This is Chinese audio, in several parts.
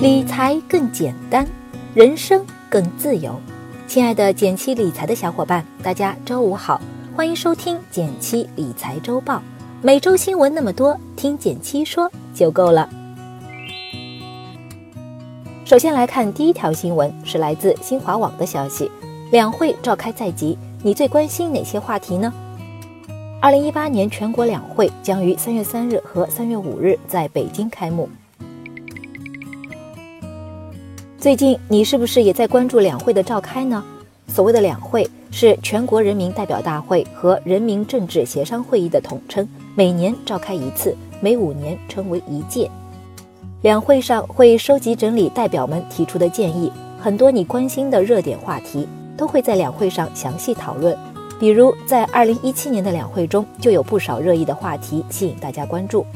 理财更简单，人生更自由。亲爱的减七理财的小伙伴，大家周五好，欢迎收听减七理财周报。每周新闻那么多，听减七说就够了。首先来看第一条新闻，是来自新华网的消息：两会召开在即，你最关心哪些话题呢？二零一八年全国两会将于三月三日和三月五日在北京开幕。最近你是不是也在关注两会的召开呢？所谓的两会是全国人民代表大会和人民政治协商会议的统称，每年召开一次，每五年称为一届。两会上会收集整理代表们提出的建议，很多你关心的热点话题都会在两会上详细讨论。比如在二零一七年的两会中，就有不少热议的话题吸引大家关注。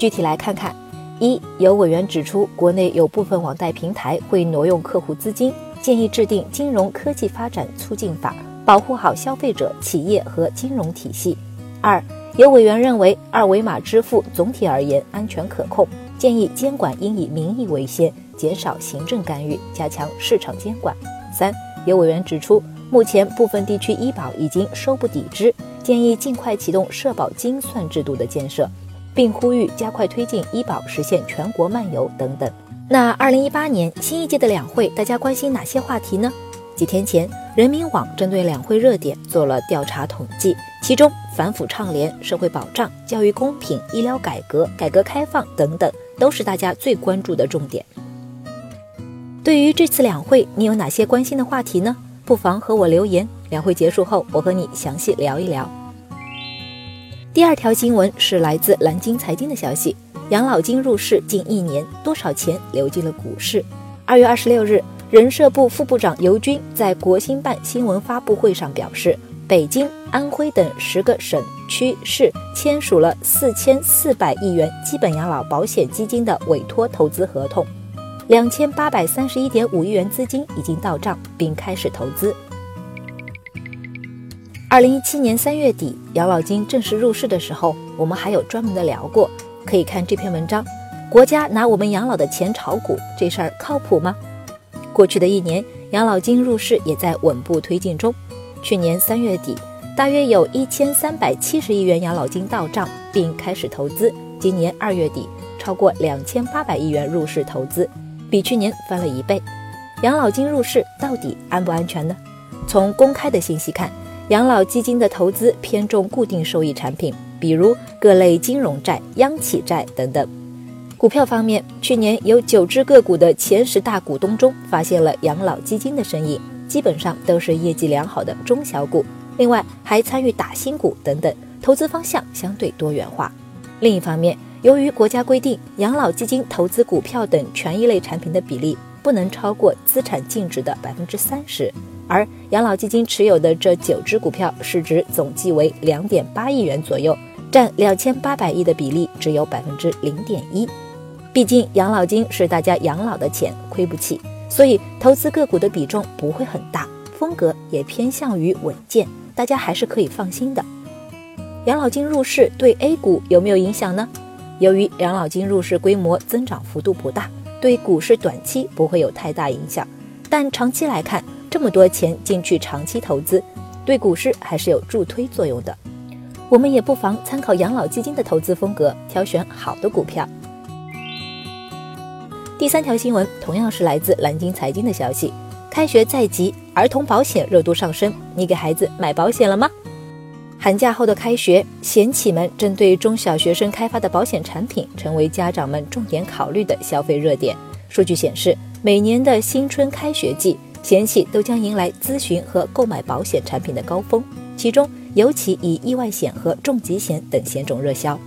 具体来看看。一有委员指出，国内有部分网贷平台会挪用客户资金，建议制定金融科技发展促进法，保护好消费者、企业和金融体系。二有委员认为，二维码支付总体而言安全可控，建议监管应以民意为先，减少行政干预，加强市场监管。三有委员指出，目前部分地区医保已经收不抵支，建议尽快启动社保精算制度的建设。并呼吁加快推进医保实现全国漫游等等。那二零一八年新一届的两会，大家关心哪些话题呢？几天前，人民网针对两会热点做了调查统计，其中反腐倡廉、社会保障、教育公平、医疗改革、改革开放等等，都是大家最关注的重点。对于这次两会，你有哪些关心的话题呢？不妨和我留言。两会结束后，我和你详细聊一聊。第二条新闻是来自南京财经的消息：养老金入市近一年，多少钱流进了股市？二月二十六日，人社部副部长尤军在国新办新闻发布会上表示，北京、安徽等十个省区市签署了四千四百亿元基本养老保险基金的委托投资合同，两千八百三十一点五亿元资金已经到账并开始投资。二零一七年三月底，养老金正式入市的时候，我们还有专门的聊过，可以看这篇文章。国家拿我们养老的钱炒股，这事儿靠谱吗？过去的一年，养老金入市也在稳步推进中。去年三月底，大约有一千三百七十亿元养老金到账并开始投资。今年二月底，超过两千八百亿元入市投资，比去年翻了一倍。养老金入市到底安不安全呢？从公开的信息看。养老基金的投资偏重固定收益产品，比如各类金融债、央企债等等。股票方面，去年有九只个股的前十大股东中发现了养老基金的身影，基本上都是业绩良好的中小股。另外还参与打新股等等，投资方向相对多元化。另一方面，由于国家规定，养老基金投资股票等权益类产品的比例不能超过资产净值的百分之三十。而养老基金持有的这九只股票市值总计为两点八亿元左右，占两千八百亿的比例只有百分之零点一。毕竟养老金是大家养老的钱，亏不起，所以投资个股的比重不会很大，风格也偏向于稳健，大家还是可以放心的。养老金入市对 A 股有没有影响呢？由于养老金入市规模增长幅度不大，对股市短期不会有太大影响，但长期来看。这么多钱进去长期投资，对股市还是有助推作用的。我们也不妨参考养老基金的投资风格，挑选好的股票。第三条新闻同样是来自南京财经的消息：开学在即，儿童保险热度上升，你给孩子买保险了吗？寒假后的开学，险企们针对中小学生开发的保险产品，成为家长们重点考虑的消费热点。数据显示，每年的新春开学季。险企都将迎来咨询和购买保险产品的高峰，其中尤其以意外险和重疾险等险种热销。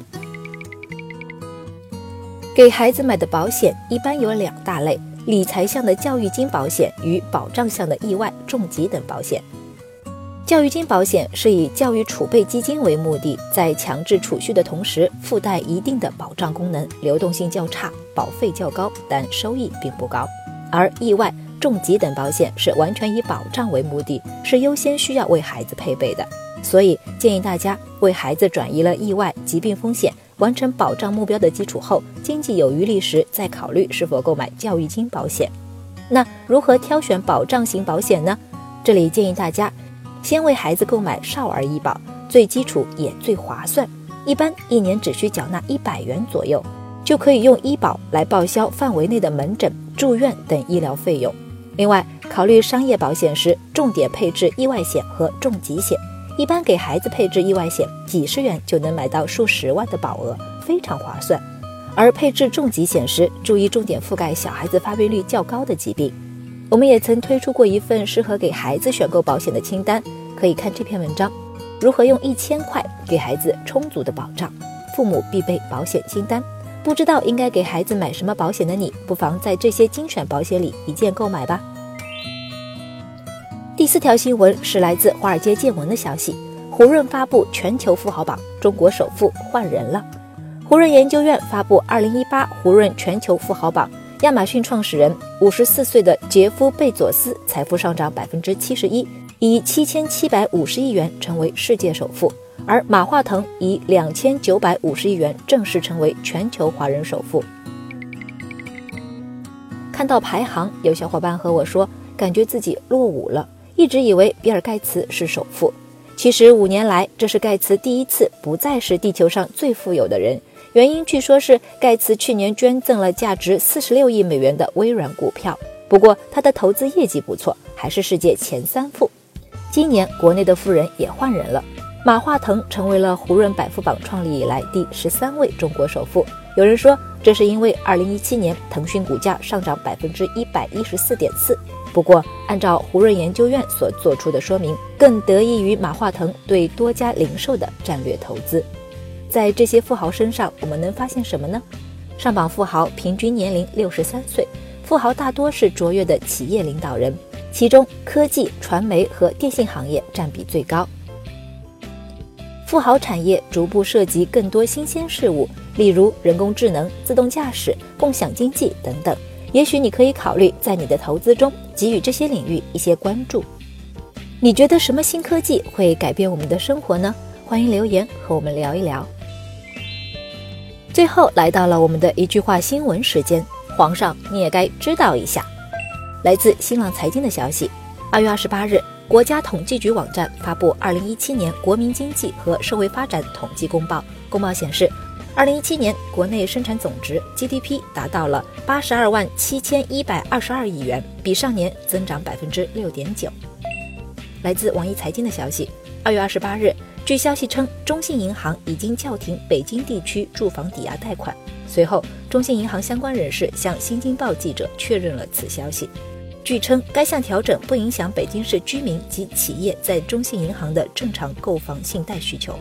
给孩子买的保险一般有两大类：理财向的教育金保险与保障向的意外、重疾等保险。教育金保险是以教育储备基金为目的，在强制储蓄的同时附带一定的保障功能，流动性较差，保费较高，但收益并不高。而意外。重疾等保险是完全以保障为目的，是优先需要为孩子配备的，所以建议大家为孩子转移了意外疾病风险，完成保障目标的基础后，经济有余力时再考虑是否购买教育金保险。那如何挑选保障型保险呢？这里建议大家先为孩子购买少儿医保，最基础也最划算，一般一年只需缴纳一百元左右，就可以用医保来报销范围内的门诊、住院等医疗费用。另外，考虑商业保险时，重点配置意外险和重疾险。一般给孩子配置意外险，几十元就能买到数十万的保额，非常划算。而配置重疾险时，注意重点覆盖小孩子发病率较高的疾病。我们也曾推出过一份适合给孩子选购保险的清单，可以看这篇文章。如何用一千块给孩子充足的保障？父母必备保险清单。不知道应该给孩子买什么保险的你，不妨在这些精选保险里一键购买吧。第四条新闻是来自华尔街见闻的消息：胡润发布全球富豪榜，中国首富换人了。胡润研究院发布2018胡润全球富豪榜，亚马逊创始人54岁的杰夫·贝佐斯财富上涨71%，以7750亿元成为世界首富；而马化腾以2950亿元正式成为全球华人首富。看到排行，有小伙伴和我说，感觉自己落伍了，一直以为比尔·盖茨是首富。其实五年来，这是盖茨第一次不再是地球上最富有的人。原因据说是盖茨去年捐赠了价值四十六亿美元的微软股票。不过他的投资业绩不错，还是世界前三富。今年国内的富人也换人了，马化腾成为了胡润百富榜创立以来第十三位中国首富。有人说这是因为二零一七年腾讯股价上涨百分之一百一十四点四。不过按照胡润研究院所做出的说明，更得益于马化腾对多家零售的战略投资。在这些富豪身上，我们能发现什么呢？上榜富豪平均年龄六十三岁，富豪大多是卓越的企业领导人，其中科技、传媒和电信行业占比最高。富豪产业逐步涉及更多新鲜事物，例如人工智能、自动驾驶、共享经济等等。也许你可以考虑在你的投资中给予这些领域一些关注。你觉得什么新科技会改变我们的生活呢？欢迎留言和我们聊一聊。最后来到了我们的一句话新闻时间，皇上你也该知道一下。来自新浪财经的消息，二月二十八日，国家统计局网站发布二零一七年国民经济和社会发展统计公报。公报显示，二零一七年国内生产总值 GDP 达到了八十二万七千一百二十二亿元，比上年增长百分之六点九。来自网易财经的消息，二月二十八日。据消息称，中信银行已经叫停北京地区住房抵押贷款。随后，中信银行相关人士向新京报记者确认了此消息。据称，该项调整不影响北京市居民及企业在中信银行的正常购房信贷需求。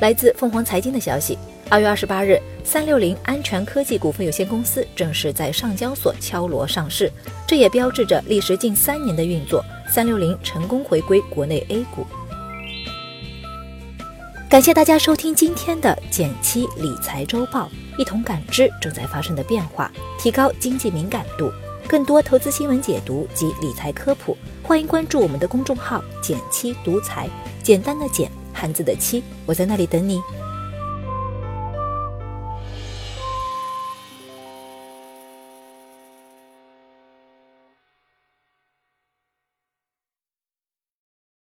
来自凤凰财经的消息，二月二十八日，三六零安全科技股份有限公司正式在上交所敲锣上市，这也标志着历时近三年的运作，三六零成功回归国内 A 股。感谢大家收听今天的减七理财周报，一同感知正在发生的变化，提高经济敏感度。更多投资新闻解读及理财科普，欢迎关注我们的公众号“减七独裁”，简单的简，汉字的七，我在那里等你。